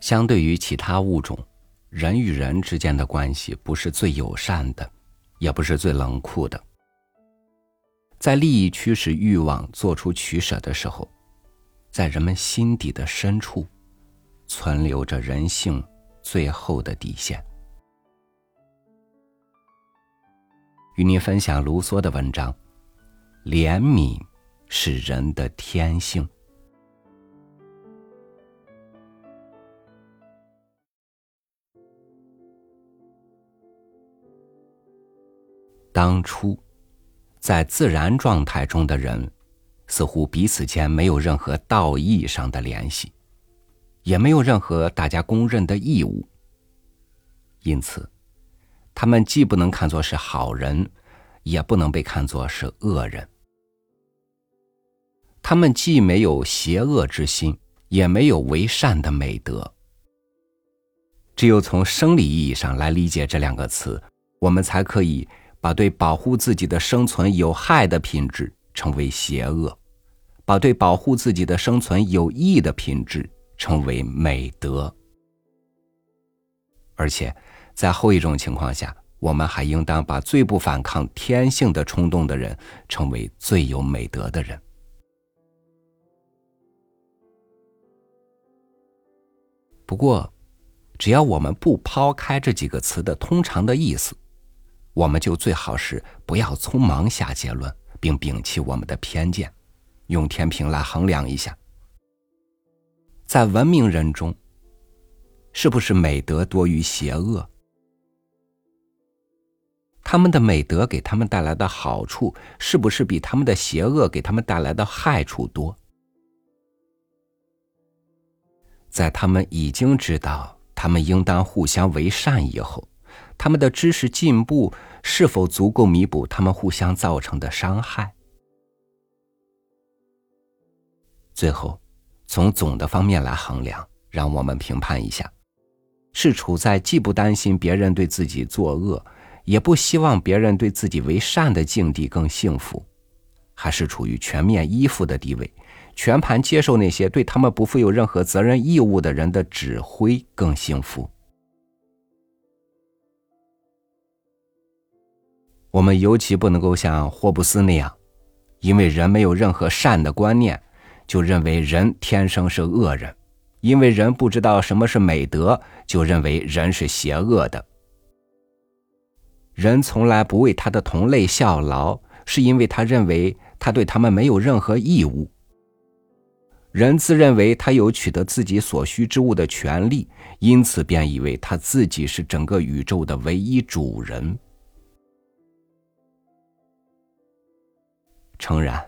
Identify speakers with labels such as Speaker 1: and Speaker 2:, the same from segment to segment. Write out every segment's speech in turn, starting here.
Speaker 1: 相对于其他物种，人与人之间的关系不是最友善的，也不是最冷酷的。在利益驱使欲望做出取舍的时候，在人们心底的深处，存留着人性最后的底线。与您分享卢梭的文章：怜悯是人的天性。当初。在自然状态中的人，似乎彼此间没有任何道义上的联系，也没有任何大家公认的义务。因此，他们既不能看作是好人，也不能被看作是恶人。他们既没有邪恶之心，也没有为善的美德。只有从生理意义上来理解这两个词，我们才可以。把对保护自己的生存有害的品质称为邪恶，把对保护自己的生存有益的品质称为美德。而且，在后一种情况下，我们还应当把最不反抗天性的冲动的人称为最有美德的人。不过，只要我们不抛开这几个词的通常的意思。我们就最好是不要匆忙下结论，并摒弃我们的偏见，用天平来衡量一下，在文明人中，是不是美德多于邪恶？他们的美德给他们带来的好处，是不是比他们的邪恶给他们带来的害处多？在他们已经知道他们应当互相为善以后。他们的知识进步是否足够弥补他们互相造成的伤害？最后，从总的方面来衡量，让我们评判一下：是处在既不担心别人对自己作恶，也不希望别人对自己为善的境地更幸福，还是处于全面依附的地位，全盘接受那些对他们不负有任何责任义务的人的指挥更幸福？我们尤其不能够像霍布斯那样，因为人没有任何善的观念，就认为人天生是恶人；因为人不知道什么是美德，就认为人是邪恶的。人从来不为他的同类效劳，是因为他认为他对他们没有任何义务。人自认为他有取得自己所需之物的权利，因此便以为他自己是整个宇宙的唯一主人。诚然，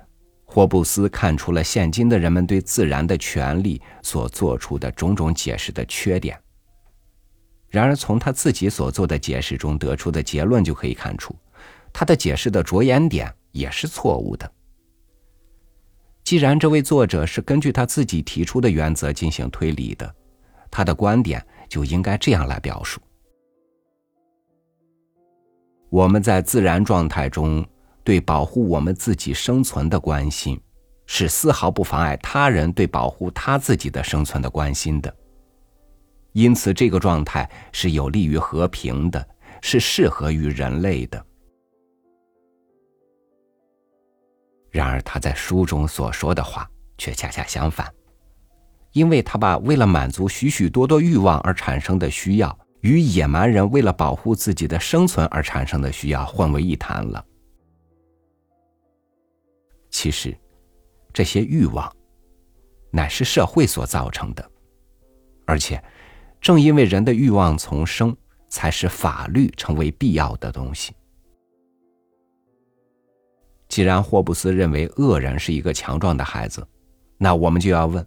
Speaker 1: 霍布斯看出了现今的人们对自然的权利所做出的种种解释的缺点。然而，从他自己所做的解释中得出的结论就可以看出，他的解释的着眼点也是错误的。既然这位作者是根据他自己提出的原则进行推理的，他的观点就应该这样来表述：我们在自然状态中。对保护我们自己生存的关心，是丝毫不妨碍他人对保护他自己的生存的关心的。因此，这个状态是有利于和平的，是适合于人类的。然而，他在书中所说的话却恰恰相反，因为他把为了满足许许多多欲望而产生的需要，与野蛮人为了保护自己的生存而产生的需要混为一谈了。其实，这些欲望乃是社会所造成的，而且，正因为人的欲望丛生，才使法律成为必要的东西。既然霍布斯认为恶人是一个强壮的孩子，那我们就要问：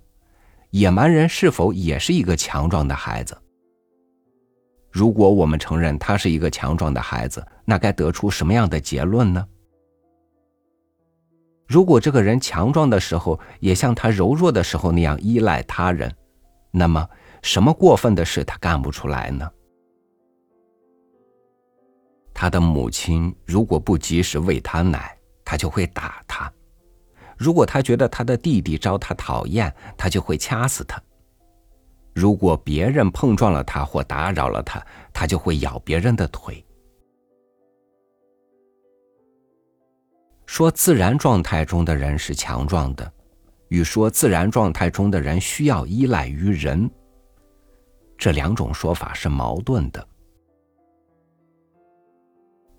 Speaker 1: 野蛮人是否也是一个强壮的孩子？如果我们承认他是一个强壮的孩子，那该得出什么样的结论呢？如果这个人强壮的时候也像他柔弱的时候那样依赖他人，那么什么过分的事他干不出来呢？他的母亲如果不及时喂他奶，他就会打他；如果他觉得他的弟弟招他讨厌，他就会掐死他。如果别人碰撞了他或打扰了他，他就会咬别人的腿。说自然状态中的人是强壮的，与说自然状态中的人需要依赖于人，这两种说法是矛盾的。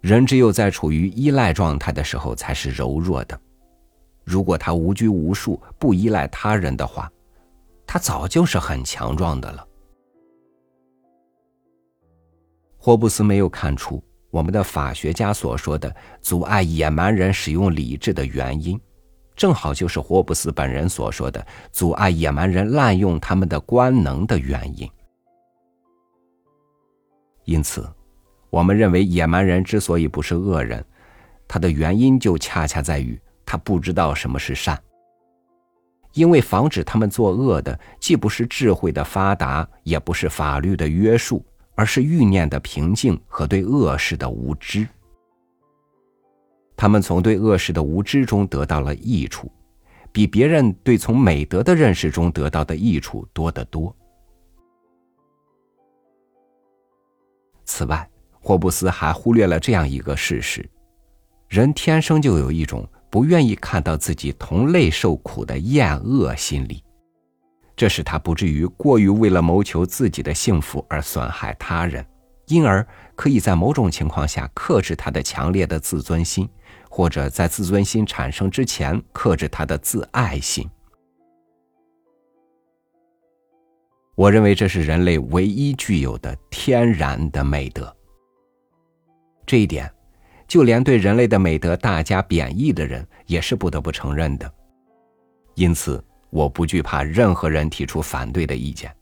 Speaker 1: 人只有在处于依赖状态的时候才是柔弱的，如果他无拘无束、不依赖他人的话。他早就是很强壮的了。霍布斯没有看出我们的法学家所说的阻碍野蛮人使用理智的原因，正好就是霍布斯本人所说的阻碍野蛮人滥用他们的官能的原因。因此，我们认为野蛮人之所以不是恶人，他的原因就恰恰在于他不知道什么是善。因为防止他们作恶的，既不是智慧的发达，也不是法律的约束，而是欲念的平静和对恶事的无知。他们从对恶事的无知中得到了益处，比别人对从美德的认识中得到的益处多得多。此外，霍布斯还忽略了这样一个事实：人天生就有一种。不愿意看到自己同类受苦的厌恶心理，这使他不至于过于为了谋求自己的幸福而损害他人，因而可以在某种情况下克制他的强烈的自尊心，或者在自尊心产生之前克制他的自爱心。我认为这是人类唯一具有的天然的美德。这一点。就连对人类的美德大加贬义的人，也是不得不承认的。因此，我不惧怕任何人提出反对的意见。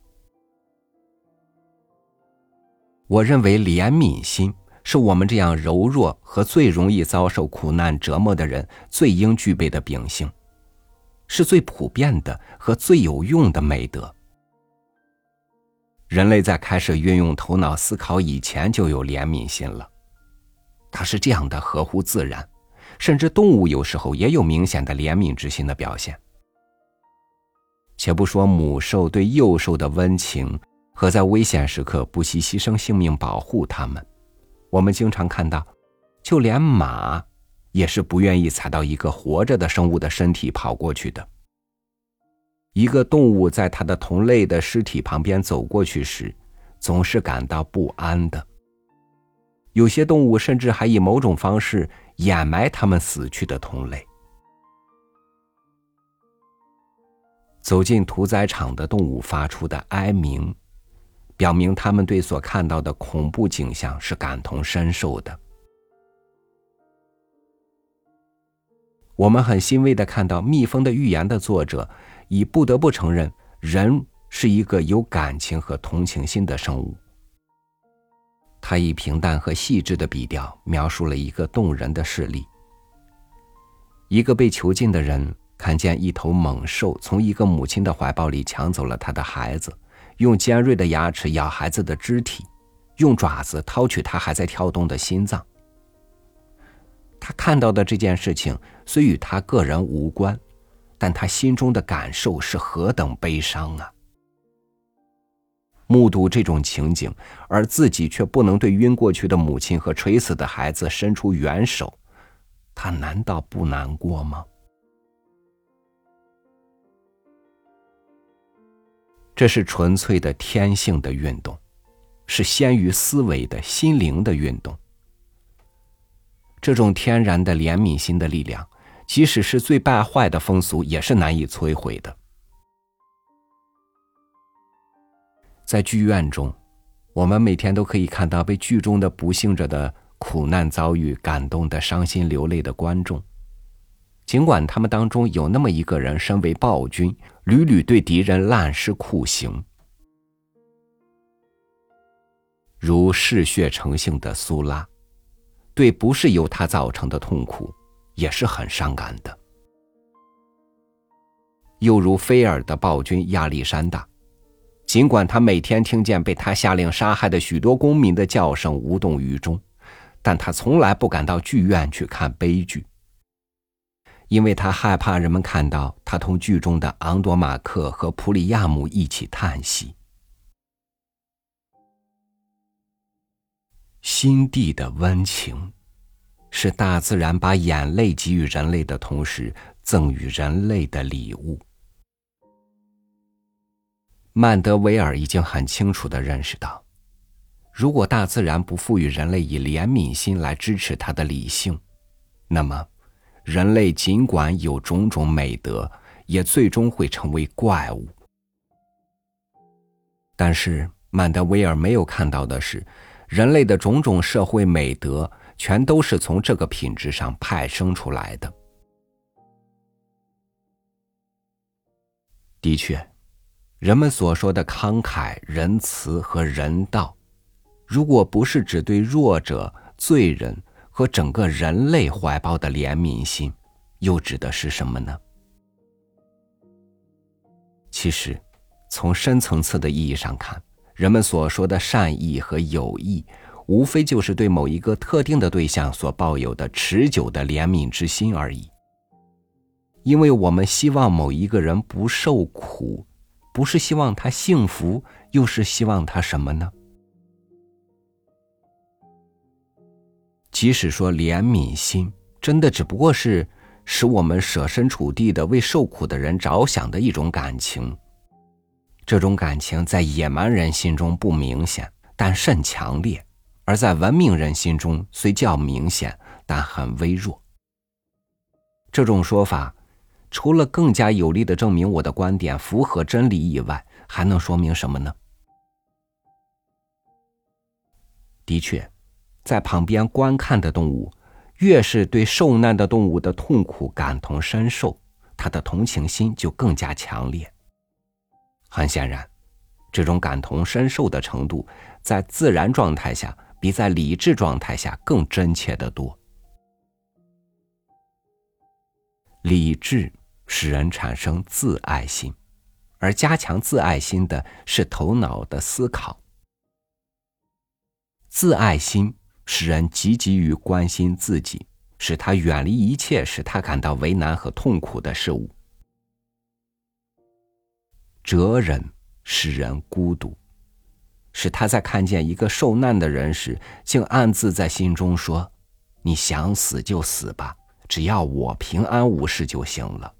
Speaker 1: 我认为怜悯心是我们这样柔弱和最容易遭受苦难折磨的人最应具备的秉性，是最普遍的和最有用的美德。人类在开始运用头脑思考以前就有怜悯心了。它是这样的，合乎自然，甚至动物有时候也有明显的怜悯之心的表现。且不说母兽对幼兽的温情和在危险时刻不惜牺牲性命保护它们，我们经常看到，就连马也是不愿意踩到一个活着的生物的身体跑过去的。一个动物在它的同类的尸体旁边走过去时，总是感到不安的。有些动物甚至还以某种方式掩埋它们死去的同类。走进屠宰场的动物发出的哀鸣，表明他们对所看到的恐怖景象是感同身受的。我们很欣慰的看到《蜜蜂的寓言》的作者已不得不承认，人是一个有感情和同情心的生物。他以平淡和细致的笔调描述了一个动人的事例：一个被囚禁的人看见一头猛兽从一个母亲的怀抱里抢走了他的孩子，用尖锐的牙齿咬孩子的肢体，用爪子掏取他还在跳动的心脏。他看到的这件事情虽与他个人无关，但他心中的感受是何等悲伤啊！目睹这种情景，而自己却不能对晕过去的母亲和垂死的孩子伸出援手，他难道不难过吗？这是纯粹的天性的运动，是先于思维的心灵的运动。这种天然的怜悯心的力量，即使是最败坏的风俗，也是难以摧毁的。在剧院中，我们每天都可以看到被剧中的不幸者的苦难遭遇感动的伤心流泪的观众。尽管他们当中有那么一个人身为暴君，屡屡对敌人滥施酷刑，如嗜血成性的苏拉，对不是由他造成的痛苦也是很伤感的。又如菲尔的暴君亚历山大。尽管他每天听见被他下令杀害的许多公民的叫声无动于衷，但他从来不敢到剧院去看悲剧，因为他害怕人们看到他同剧中的昂多马克和普里亚姆一起叹息。心地的温情是大自然把眼泪给予人类的同时赠予人类的礼物。曼德维尔已经很清楚的认识到如果大自然不赋予人类以怜悯心来支持他的理性那么人类尽管有种种美德，也最终会成为怪物。但是，曼德维尔没有看到的是，人类的种种社会美德，全都是从这个品质上派生出来的。的确。人们所说的慷慨、仁慈和人道，如果不是只对弱者、罪人和整个人类怀抱的怜悯心，又指的是什么呢？其实，从深层次的意义上看，人们所说的善意和友谊，无非就是对某一个特定的对象所抱有的持久的怜悯之心而已。因为我们希望某一个人不受苦。不是希望他幸福，又是希望他什么呢？即使说怜悯心真的只不过是使我们设身处地的为受苦的人着想的一种感情，这种感情在野蛮人心中不明显，但甚强烈；而在文明人心中虽较明显，但很微弱。这种说法。除了更加有力的证明我的观点符合真理以外，还能说明什么呢？的确，在旁边观看的动物，越是对受难的动物的痛苦感同身受，他的同情心就更加强烈。很显然，这种感同身受的程度，在自然状态下比在理智状态下更真切的多。理智。使人产生自爱心，而加强自爱心的是头脑的思考。自爱心使人积极于关心自己，使他远离一切使他感到为难和痛苦的事物。哲人使人孤独，使他在看见一个受难的人时，竟暗自在心中说：“你想死就死吧，只要我平安无事就行了。”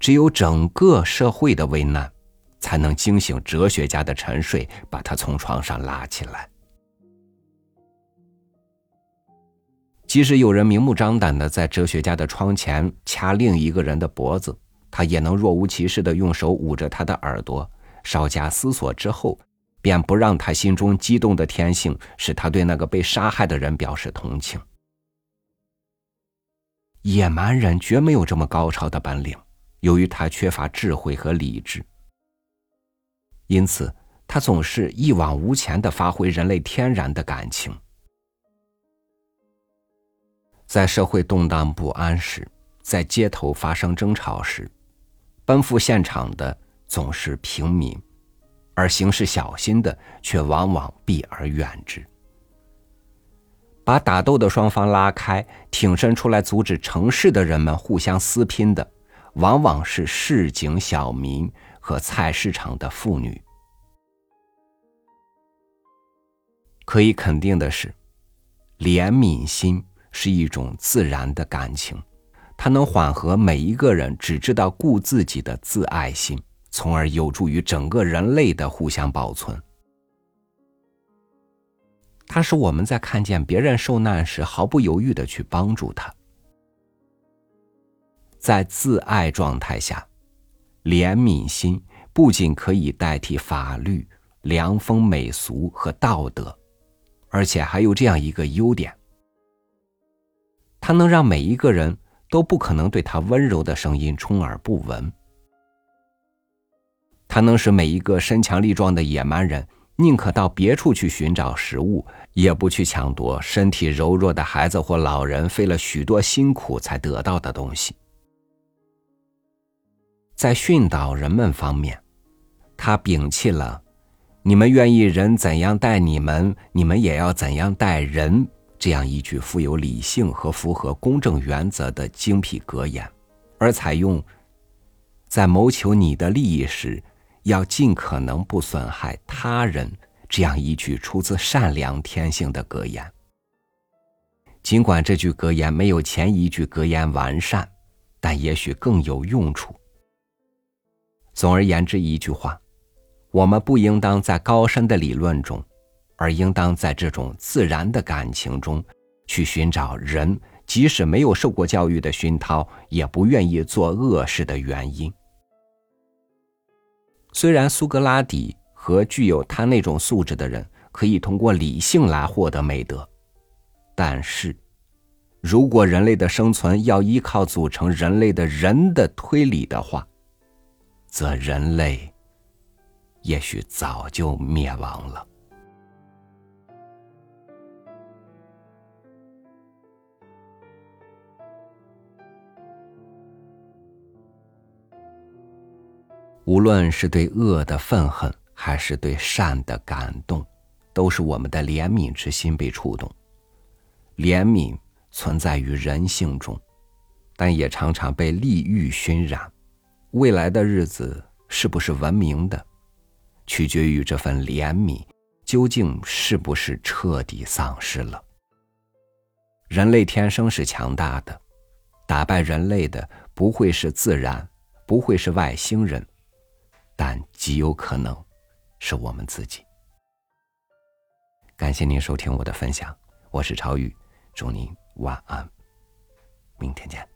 Speaker 1: 只有整个社会的危难，才能惊醒哲学家的沉睡，把他从床上拉起来。即使有人明目张胆的在哲学家的窗前掐另一个人的脖子，他也能若无其事的用手捂着他的耳朵，稍加思索之后，便不让他心中激动的天性使他对那个被杀害的人表示同情。野蛮人绝没有这么高超的本领。由于他缺乏智慧和理智，因此他总是一往无前的发挥人类天然的感情。在社会动荡不安时，在街头发生争吵时，奔赴现场的总是平民，而行事小心的却往往避而远之。把打斗的双方拉开，挺身出来阻止城市的人们互相撕拼的。往往是市井小民和菜市场的妇女。可以肯定的是，怜悯心是一种自然的感情，它能缓和每一个人只知道顾自己的自爱心，从而有助于整个人类的互相保存。它使我们在看见别人受难时毫不犹豫的去帮助他。在自爱状态下，怜悯心不仅可以代替法律、良风美俗和道德，而且还有这样一个优点：它能让每一个人都不可能对他温柔的声音充耳不闻。它能使每一个身强力壮的野蛮人宁可到别处去寻找食物，也不去抢夺身体柔弱的孩子或老人费了许多辛苦才得到的东西。在训导人们方面，他摒弃了“你们愿意人怎样待你们，你们也要怎样待人”这样一句富有理性和符合公正原则的精辟格言，而采用在谋求你的利益时，要尽可能不损害他人这样一句出自善良天性的格言。尽管这句格言没有前一句格言完善，但也许更有用处。总而言之，一句话，我们不应当在高深的理论中，而应当在这种自然的感情中，去寻找人即使没有受过教育的熏陶，也不愿意做恶事的原因。虽然苏格拉底和具有他那种素质的人可以通过理性来获得美德。但是，如果人类的生存要依靠组成人类的人的推理的话，则人类也许早就灭亡了。无论是对恶的愤恨，还是对善的感动，都是我们的怜悯之心被触动。怜悯存在于人性中，但也常常被利欲熏染。未来的日子是不是文明的，取决于这份怜悯究竟是不是彻底丧失了。人类天生是强大的，打败人类的不会是自然，不会是外星人，但极有可能是我们自己。感谢您收听我的分享，我是超宇。祝您晚安，明天见。